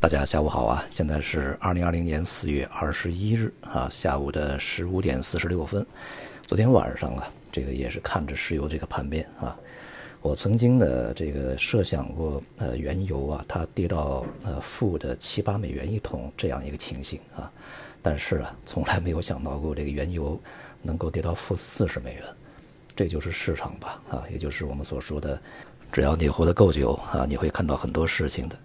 大家下午好啊！现在是二零二零年四月二十一日啊，下午的十五点四十六分。昨天晚上啊，这个也是看着石油这个盘面啊，我曾经呢这个设想过，呃，原油啊它跌到呃负的七八美元一桶这样一个情形啊，但是啊，从来没有想到过这个原油能够跌到负四十美元，这就是市场吧啊，也就是我们所说的，只要你活得够久啊，你会看到很多事情的。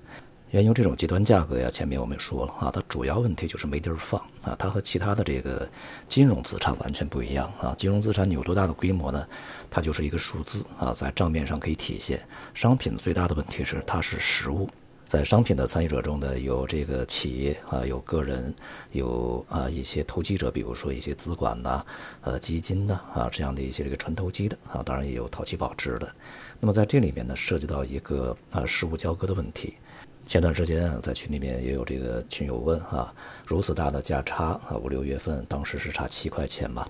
原油这种极端价格呀，前面我们说了啊，它主要问题就是没地儿放啊。它和其他的这个金融资产完全不一样啊。金融资产你有多大的规模呢？它就是一个数字啊，在账面上可以体现。商品最大的问题是它是实物，在商品的参与者中呢，有这个企业啊，有个人，有啊一些投机者，比如说一些资管呐、呃基金呐啊这样的一些这个纯投机的啊，当然也有套期保值的。那么在这里面呢，涉及到一个啊实物交割的问题。前段时间，在群里面也有这个群友问啊，如此大的价差啊，五六月份当时是差七块钱吧，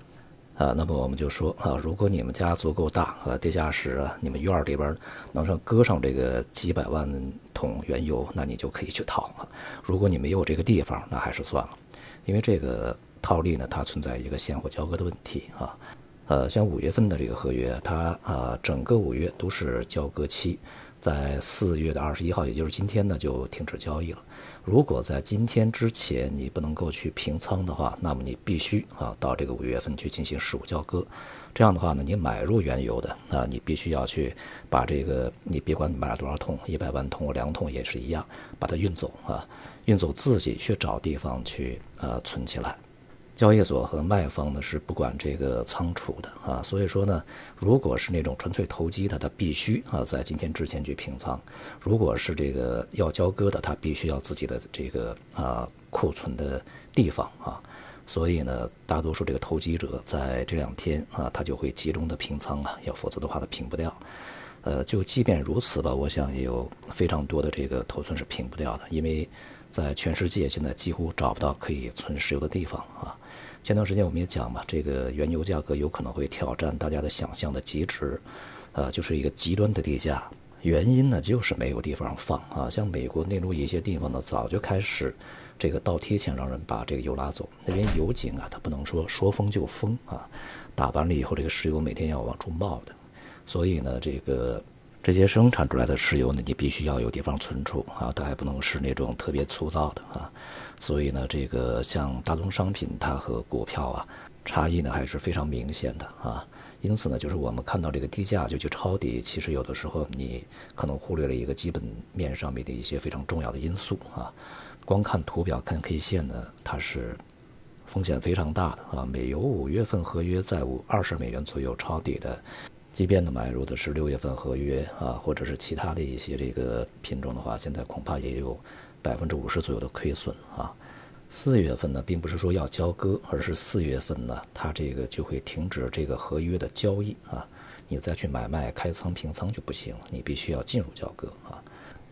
啊，那么我们就说啊，如果你们家足够大啊，地下室，你们院里边能上搁上这个几百万桶原油，那你就可以去套啊。如果你没有这个地方，那还是算了，因为这个套利呢，它存在一个现货交割的问题啊。呃，像五月份的这个合约，它啊，整个五月都是交割期。在四月的二十一号，也就是今天呢，就停止交易了。如果在今天之前你不能够去平仓的话，那么你必须啊到这个五月份去进行实物交割。这样的话呢，你买入原油的啊，你必须要去把这个你别管买了多少桶，一百万桶、两桶也是一样，把它运走啊，运走自己去找地方去呃存起来。交易所和卖方呢是不管这个仓储的啊，所以说呢，如果是那种纯粹投机的，他必须啊在今天之前去平仓；如果是这个要交割的，他必须要自己的这个啊库存的地方啊。所以呢，大多数这个投机者在这两天啊，他就会集中的平仓啊，要否则的话他平不掉。呃，就即便如此吧，我想也有非常多的这个头寸是平不掉的，因为在全世界现在几乎找不到可以存石油的地方啊。前段时间我们也讲嘛，这个原油价格有可能会挑战大家的想象的极值，呃，就是一个极端的地价。原因呢，就是没有地方放啊。像美国内陆一些地方呢，早就开始这个倒贴钱让人把这个油拉走。那边油井啊，它不能说说封就封啊，打完了以后，这个石油每天要往出冒的。所以呢，这个这些生产出来的石油呢，你必须要有地方存储啊，它还不能是那种特别粗糙的啊。所以呢，这个像大宗商品，它和股票啊，差异呢还是非常明显的啊。因此呢，就是我们看到这个低价就去抄底，其实有的时候你可能忽略了一个基本面上面的一些非常重要的因素啊。光看图表看 K 线呢，它是风险非常大的啊。美油五月份合约在五二十美元左右抄底的，即便呢买入的是六月份合约啊，或者是其他的一些这个品种的话，现在恐怕也有。百分之五十左右的亏损啊！四月份呢，并不是说要交割，而是四月份呢，它这个就会停止这个合约的交易啊，你再去买卖、开仓、平仓就不行，你必须要进入交割啊。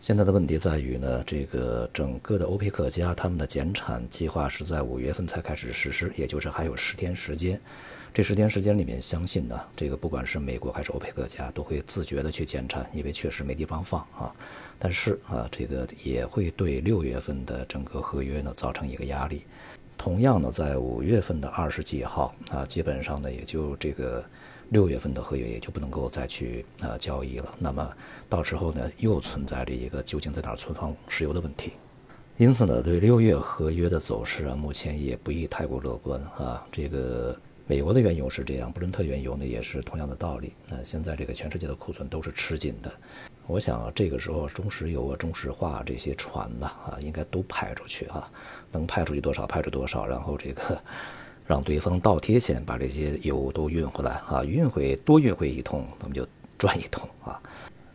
现在的问题在于呢，这个整个的欧佩克家他们的减产计划是在五月份才开始实施，也就是还有十天时间。这十天时间里面，相信呢，这个不管是美国还是欧佩克家，都会自觉的去减产，因为确实没地方放啊。但是啊，这个也会对六月份的整个合约呢造成一个压力。同样呢，在五月份的二十几号啊，基本上呢，也就这个六月份的合约也就不能够再去啊交易了。那么到时候呢，又存在着一个究竟在哪儿存放石油的问题。因此呢，对六月合约的走势啊，目前也不宜太过乐观啊。这个。美国的原油是这样，布伦特原油呢也是同样的道理。那现在这个全世界的库存都是吃紧的，我想这个时候中石油啊、中石化这些船呢啊，应该都派出去啊，能派出去多少派出多少，然后这个让对方倒贴钱把这些油都运回来啊，运回多运回一桶，那么就赚一桶啊。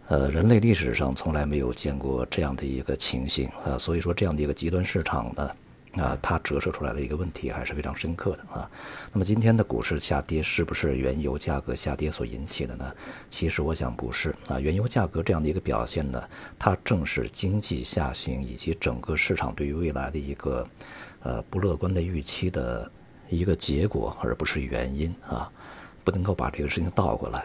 呃，人类历史上从来没有见过这样的一个情形啊，所以说这样的一个极端市场呢。啊，它折射出来的一个问题还是非常深刻的啊。那么今天的股市下跌是不是原油价格下跌所引起的呢？其实我想不是啊。原油价格这样的一个表现呢，它正是经济下行以及整个市场对于未来的一个呃不乐观的预期的一个结果，而不是原因啊。不能够把这个事情倒过来。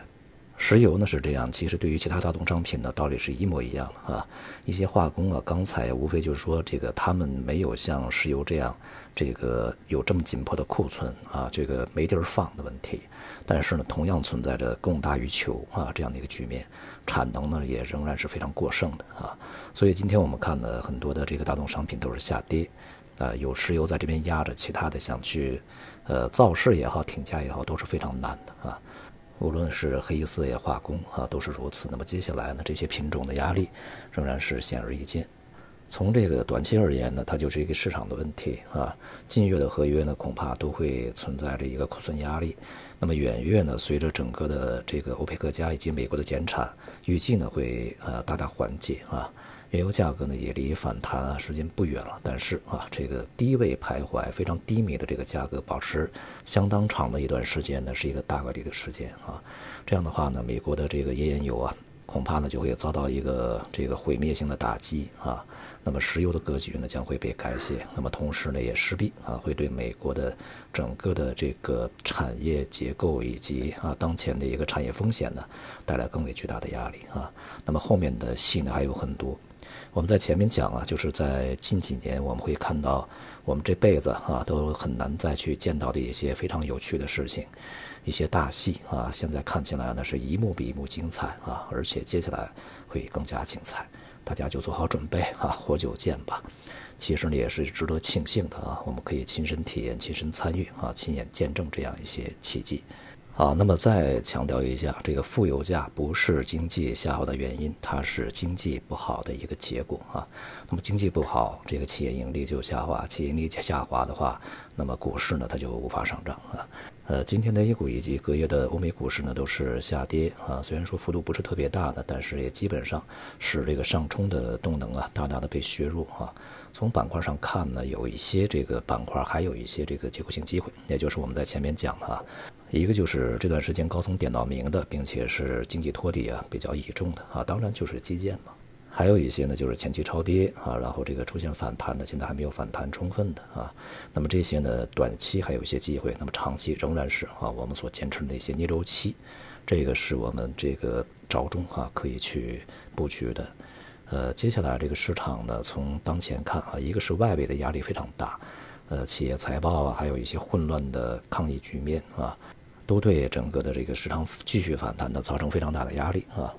石油呢是这样，其实对于其他大宗商品呢，道理是一模一样的啊。一些化工啊、钢材，无非就是说这个他们没有像石油这样，这个有这么紧迫的库存啊，这个没地儿放的问题。但是呢，同样存在着供大于求啊这样的一个局面，产能呢也仍然是非常过剩的啊。所以今天我们看呢，很多的这个大宗商品都是下跌，啊，有石油在这边压着，其他的想去，呃，造势也好，挺价也好，都是非常难的啊。无论是黑色也化工啊，都是如此。那么接下来呢，这些品种的压力仍然是显而易见。从这个短期而言呢，它就是一个市场的问题啊。近月的合约呢，恐怕都会存在着一个库存压力。那么远月呢，随着整个的这个欧佩克加以及美国的减产，预计呢会呃大大缓解啊。原油价格呢也离反弹啊时间不远了，但是啊这个低位徘徊非常低迷的这个价格保持相当长的一段时间呢是一个大概率的时间啊，这样的话呢美国的这个页岩油啊恐怕呢就会遭到一个这个毁灭性的打击啊，那么石油的格局呢将会被改写，那么同时呢也势必啊会对美国的整个的这个产业结构以及啊当前的一个产业风险呢带来更为巨大的压力啊，那么后面的戏呢还有很多。我们在前面讲啊，就是在近几年，我们会看到我们这辈子啊都很难再去见到的一些非常有趣的事情，一些大戏啊，现在看起来呢是一幕比一幕精彩啊，而且接下来会更加精彩，大家就做好准备啊，活久见吧。其实呢也是值得庆幸的啊，我们可以亲身体验、亲身参与啊，亲眼见证这样一些奇迹。好，那么再强调一下，这个负油价不是经济下滑的原因，它是经济不好的一个结果啊。那么经济不好，这个企业盈利就下滑，企业盈利下滑的话，那么股市呢它就无法上涨啊。呃，今天的 A 股以及隔夜的欧美股市呢都是下跌啊，虽然说幅度不是特别大的，但是也基本上使这个上冲的动能啊大大的被削弱啊。从板块上看呢，有一些这个板块还有一些这个结构性机会，也就是我们在前面讲的啊。一个就是这段时间高层点到名的，并且是经济托底啊比较倚重的啊，当然就是基建嘛。还有一些呢，就是前期超跌啊，然后这个出现反弹的，现在还没有反弹充分的啊。那么这些呢，短期还有一些机会，那么长期仍然是啊我们所坚持的一些逆周期，这个是我们这个着重啊可以去布局的。呃，接下来这个市场呢，从当前看啊，一个是外围的压力非常大，呃，企业财报啊，还有一些混乱的抗疫局面啊。都对整个的这个市场继续反弹呢造成非常大的压力啊，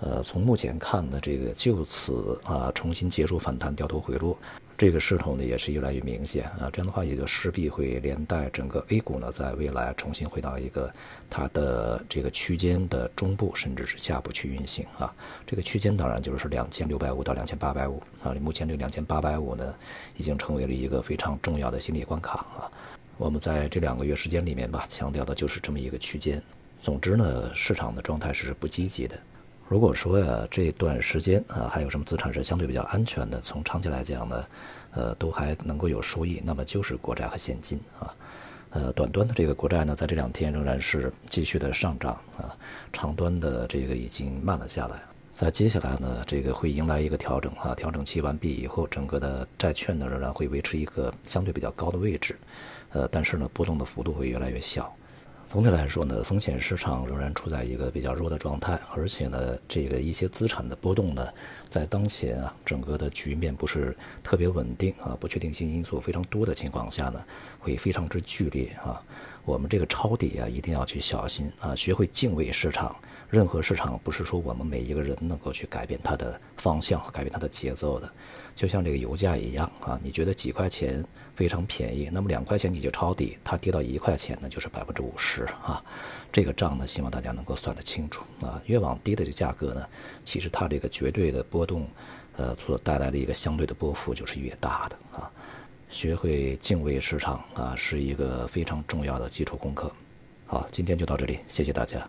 呃，从目前看呢，这个就此啊重新结束反弹掉头回落，这个势头呢也是越来越明显啊，这样的话也就势必会连带整个 A 股呢在未来重新回到一个它的这个区间的中部甚至是下部去运行啊，这个区间当然就是两千六百五到两千八百五啊，目前这个两千八百五呢已经成为了一个非常重要的心理关卡啊。我们在这两个月时间里面吧，强调的就是这么一个区间。总之呢，市场的状态是不积极的。如果说呀，这段时间啊，还有什么资产是相对比较安全的，从长期来讲呢，呃，都还能够有收益，那么就是国债和现金啊。呃，短端的这个国债呢，在这两天仍然是继续的上涨啊，长端的这个已经慢了下来。在接下来呢，这个会迎来一个调整啊，调整期完毕以后，整个的债券呢仍然会维持一个相对比较高的位置，呃，但是呢，波动的幅度会越来越小。总体来说呢，风险市场仍然处在一个比较弱的状态，而且呢，这个一些资产的波动呢，在当前啊，整个的局面不是特别稳定啊，不确定性因素非常多的情况下呢，会非常之剧烈啊。我们这个抄底啊，一定要去小心啊，学会敬畏市场。任何市场不是说我们每一个人能够去改变它的方向和改变它的节奏的，就像这个油价一样啊，你觉得几块钱非常便宜，那么两块钱你就抄底，它跌到一块钱呢就是百分之五十啊，这个账呢希望大家能够算得清楚啊，越往低的这价格呢，其实它这个绝对的波动，呃所带来的一个相对的波幅就是越大的啊，学会敬畏市场啊是一个非常重要的基础功课。好，今天就到这里，谢谢大家。